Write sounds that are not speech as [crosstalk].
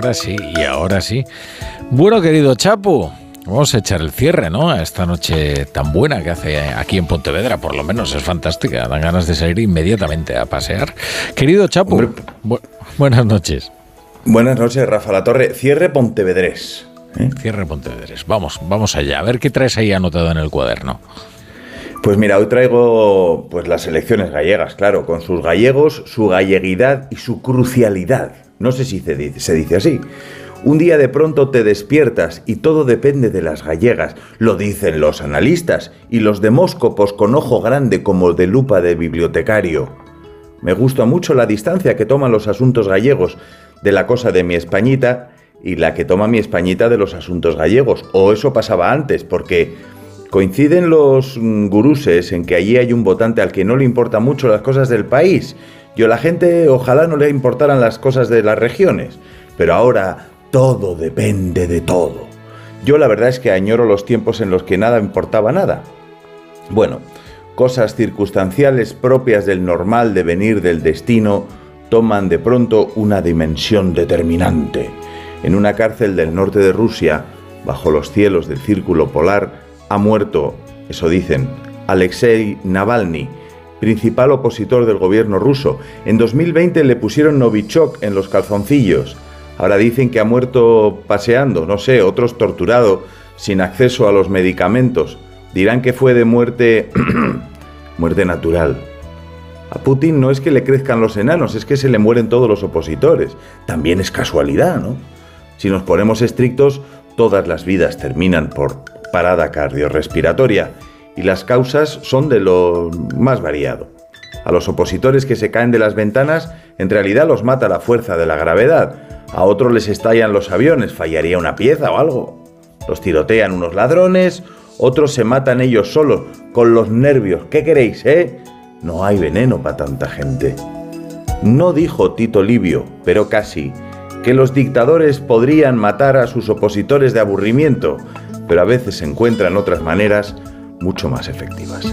ahora sí, y ahora sí. Bueno, querido Chapu, Vamos a echar el cierre, ¿no? A esta noche tan buena que hace aquí en Pontevedra, por lo menos es fantástica. Dan ganas de salir inmediatamente a pasear. Querido Chapu, buenas noches. Buenas noches, Rafa La Torre. Cierre Pontevedrés. ¿eh? Cierre Pontevedrés. Vamos, vamos allá. A ver qué traes ahí anotado en el cuaderno. Pues mira, hoy traigo pues las elecciones gallegas, claro, con sus gallegos, su galleguidad y su crucialidad. No sé si se dice, así. Un día de pronto te despiertas y todo depende de las gallegas, lo dicen los analistas y los demóscopos con ojo grande como de lupa de bibliotecario. Me gusta mucho la distancia que toman los asuntos gallegos de la cosa de mi Españita y la que toma mi Españita de los asuntos gallegos. O eso pasaba antes, porque coinciden los guruses en que allí hay un votante al que no le importan mucho las cosas del país. Yo la gente ojalá no le importaran las cosas de las regiones. Pero ahora todo depende de todo. Yo la verdad es que añoro los tiempos en los que nada importaba nada. Bueno, cosas circunstanciales propias del normal devenir del destino toman de pronto una dimensión determinante. En una cárcel del norte de Rusia, bajo los cielos del círculo polar, ha muerto, eso dicen, Alexei Navalny, principal opositor del gobierno ruso. En 2020 le pusieron Novichok en los calzoncillos. Ahora dicen que ha muerto paseando, no sé, otros torturado, sin acceso a los medicamentos. Dirán que fue de muerte... [clears throat] muerte natural. A Putin no es que le crezcan los enanos, es que se le mueren todos los opositores. También es casualidad, ¿no? Si nos ponemos estrictos, todas las vidas terminan por parada cardiorrespiratoria y las causas son de lo más variado. A los opositores que se caen de las ventanas, en realidad los mata la fuerza de la gravedad. A otros les estallan los aviones, fallaría una pieza o algo. Los tirotean unos ladrones, otros se matan ellos solos, con los nervios. ¿Qué queréis, eh? No hay veneno para tanta gente. No dijo Tito Livio, pero casi, que los dictadores podrían matar a sus opositores de aburrimiento, pero a veces se encuentran otras maneras mucho más efectivas.